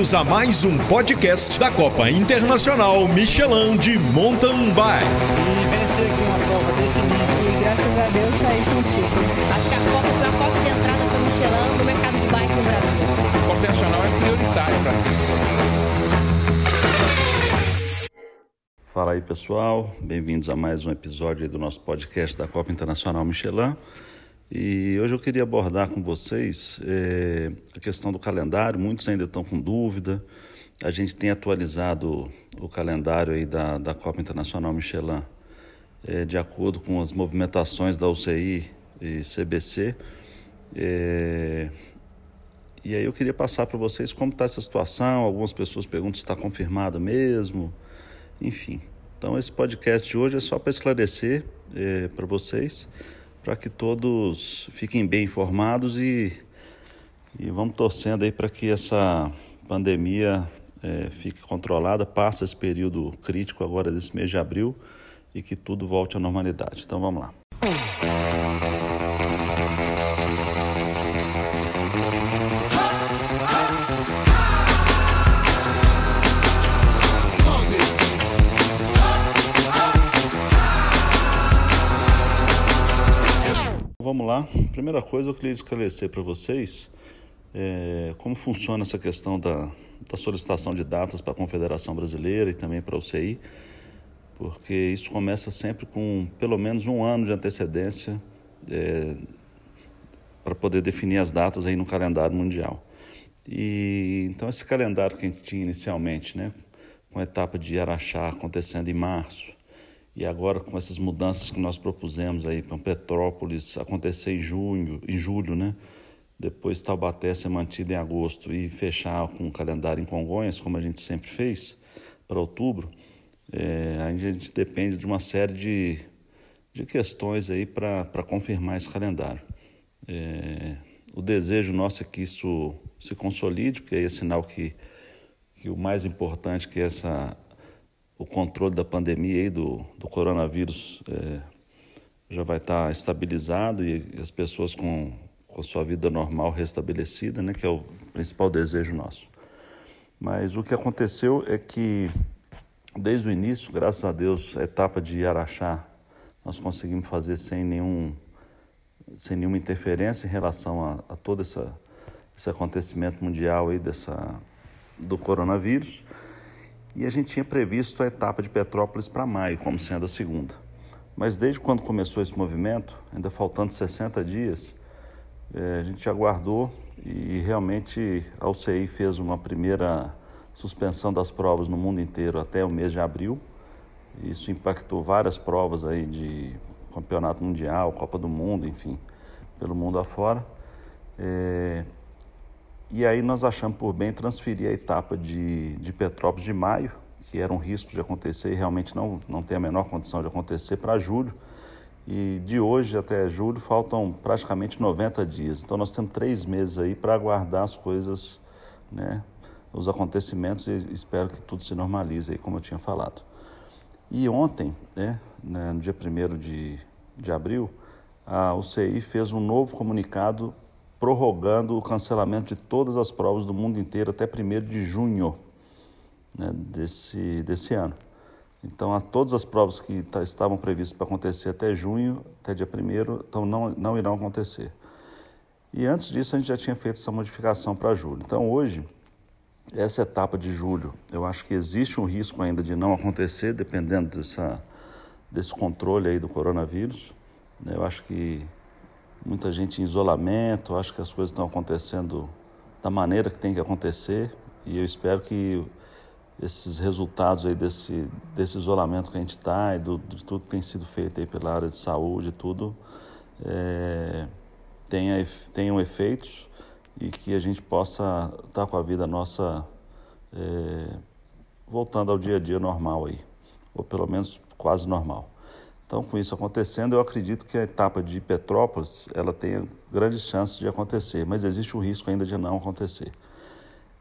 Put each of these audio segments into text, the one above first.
Bem-vindos a mais um podcast da Copa Internacional Michelin de Mountain Bike. E vencer aqui uma prova desse nível. E graças a Deus saí contigo. Acho que a Copa foi a porta de entrada para o Michelin no mercado de bike no Brasil. A Copa Internacional é prioritária para ser Fala aí pessoal, bem-vindos a mais um episódio do nosso podcast da Copa Internacional Michelin. E hoje eu queria abordar com vocês é, a questão do calendário. Muitos ainda estão com dúvida. A gente tem atualizado o calendário aí da, da Copa Internacional Michelin é, de acordo com as movimentações da UCI e CBC. É, e aí eu queria passar para vocês como está essa situação. Algumas pessoas perguntam se está confirmada mesmo. Enfim. Então esse podcast de hoje é só para esclarecer é, para vocês para que todos fiquem bem informados e, e vamos torcendo aí para que essa pandemia é, fique controlada, passe esse período crítico agora desse mês de abril e que tudo volte à normalidade. Então vamos lá. Vamos lá. Primeira coisa, eu queria esclarecer para vocês é, como funciona essa questão da, da solicitação de datas para a Confederação Brasileira e também para a UCI, porque isso começa sempre com pelo menos um ano de antecedência é, para poder definir as datas aí no calendário mundial. E então esse calendário que a gente tinha inicialmente, né, com a etapa de Araxá acontecendo em março, e agora com essas mudanças que nós propusemos aí para Petrópolis acontecer em junho, em julho, né? Depois Taubaté ser mantido em agosto e fechar com o calendário em Congonhas, como a gente sempre fez, para outubro, é, a gente depende de uma série de, de questões aí para confirmar esse calendário. É, o desejo nosso é que isso se consolide, porque é sinal que, que o mais importante que essa o controle da pandemia e do, do coronavírus é, já vai estar estabilizado e as pessoas com, com a sua vida normal restabelecida, né, que é o principal desejo nosso. Mas o que aconteceu é que, desde o início, graças a Deus, a etapa de Araxá nós conseguimos fazer sem, nenhum, sem nenhuma interferência em relação a, a todo essa, esse acontecimento mundial aí dessa, do coronavírus. E a gente tinha previsto a etapa de Petrópolis para maio, como sendo a segunda. Mas desde quando começou esse movimento, ainda faltando 60 dias, é, a gente aguardou e realmente a UCI fez uma primeira suspensão das provas no mundo inteiro até o mês de abril. Isso impactou várias provas aí de campeonato mundial, Copa do Mundo, enfim, pelo mundo afora. É, e aí nós achamos por bem transferir a etapa de, de Petrópolis de maio, que era um risco de acontecer e realmente não, não tem a menor condição de acontecer, para julho. E de hoje até julho faltam praticamente 90 dias. Então nós temos três meses aí para aguardar as coisas, né, os acontecimentos e espero que tudo se normalize aí, como eu tinha falado. E ontem, né, no dia 1 de, de abril, a UCI fez um novo comunicado prorrogando o cancelamento de todas as provas do mundo inteiro até 1 de junho né, desse, desse ano. Então, a todas as provas que estavam previstas para acontecer até junho, até dia 1 então não, não irão acontecer. E antes disso, a gente já tinha feito essa modificação para julho. Então, hoje, essa etapa de julho, eu acho que existe um risco ainda de não acontecer, dependendo dessa, desse controle aí do coronavírus. Eu acho que muita gente em isolamento, acho que as coisas estão acontecendo da maneira que tem que acontecer e eu espero que esses resultados aí desse, desse isolamento que a gente está e do, de tudo que tem sido feito aí pela área de saúde e tudo é, tenha, tenham efeitos e que a gente possa estar tá com a vida nossa é, voltando ao dia a dia normal aí, ou pelo menos quase normal. Então, com isso acontecendo, eu acredito que a etapa de Petrópolis ela tem grandes chances de acontecer, mas existe o risco ainda de não acontecer.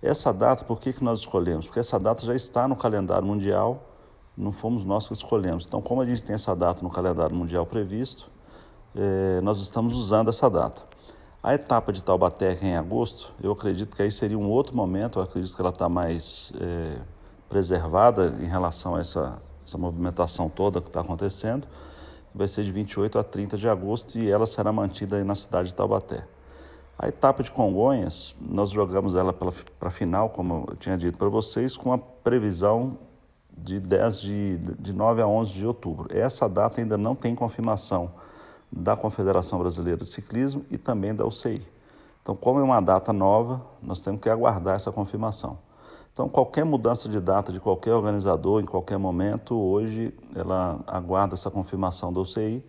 Essa data, por que, que nós escolhemos? Porque essa data já está no calendário mundial, não fomos nós que escolhemos. Então, como a gente tem essa data no calendário mundial previsto, eh, nós estamos usando essa data. A etapa de Taubaté, em agosto, eu acredito que aí seria um outro momento, eu acredito que ela está mais é, preservada em relação a essa, essa movimentação toda que está acontecendo. Vai ser de 28 a 30 de agosto e ela será mantida aí na cidade de Taubaté. A etapa de Congonhas, nós jogamos ela para a final, como eu tinha dito para vocês, com a previsão de 10 de, de 9 a 11 de outubro. Essa data ainda não tem confirmação da Confederação Brasileira de Ciclismo e também da UCI. Então, como é uma data nova, nós temos que aguardar essa confirmação. Então, qualquer mudança de data de qualquer organizador, em qualquer momento, hoje ela aguarda essa confirmação da UCI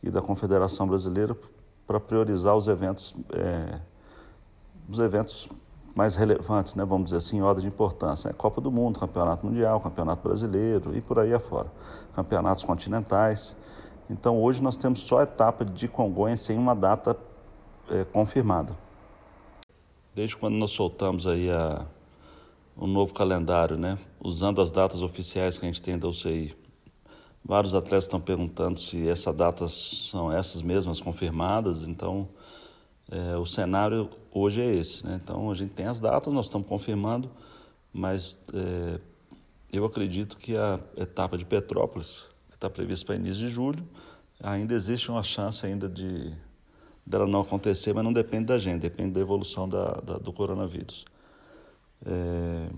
e da Confederação Brasileira para priorizar os eventos, é, os eventos mais relevantes, né, vamos dizer assim, em ordem de importância. Né? Copa do Mundo, Campeonato Mundial, Campeonato Brasileiro e por aí afora. Campeonatos continentais. Então hoje nós temos só a etapa de Congonhas sem uma data é, confirmada. Desde quando nós soltamos aí a, o novo calendário, né, usando as datas oficiais que a gente tem da UCI, vários atletas estão perguntando se essas datas são essas mesmas confirmadas, então é, o cenário hoje é esse. Né? Então a gente tem as datas, nós estamos confirmando, mas é, eu acredito que a etapa de Petrópolis, que está prevista para início de julho, ainda existe uma chance ainda de dela não acontecer, mas não depende da gente, depende da evolução da, da do coronavírus. É,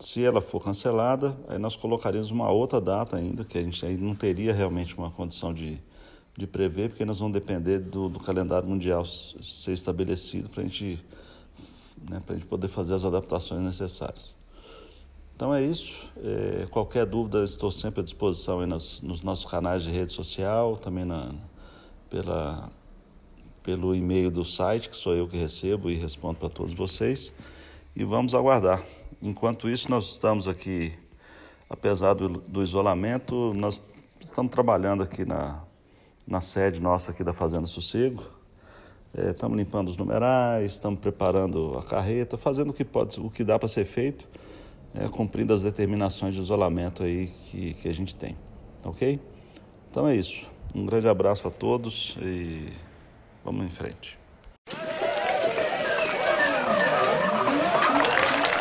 se ela for cancelada, aí nós colocaríamos uma outra data ainda, que a gente aí não teria realmente uma condição de, de prever, porque nós vamos depender do, do calendário mundial ser estabelecido para gente, né, a gente poder fazer as adaptações necessárias. Então é isso. É, qualquer dúvida, estou sempre à disposição nos, nos, nossos canais de rede social, também na, pela, pelo e-mail do site, que sou eu que recebo e respondo para todos vocês. E vamos aguardar. Enquanto isso, nós estamos aqui, apesar do, do isolamento, nós estamos trabalhando aqui na, na sede nossa aqui da Fazenda Sossego. É, estamos limpando os numerais, estamos preparando a carreta, fazendo o que pode, o que dá para ser feito, é, cumprindo as determinações de isolamento aí que, que a gente tem. Ok? Então é isso. Um grande abraço a todos e vamos em frente.